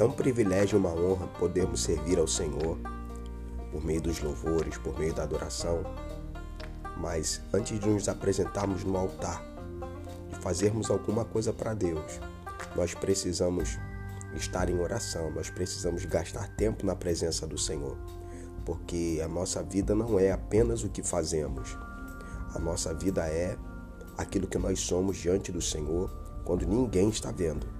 É um privilégio e uma honra podermos servir ao Senhor por meio dos louvores, por meio da adoração. Mas antes de nos apresentarmos no altar e fazermos alguma coisa para Deus, nós precisamos estar em oração, nós precisamos gastar tempo na presença do Senhor, porque a nossa vida não é apenas o que fazemos, a nossa vida é aquilo que nós somos diante do Senhor quando ninguém está vendo.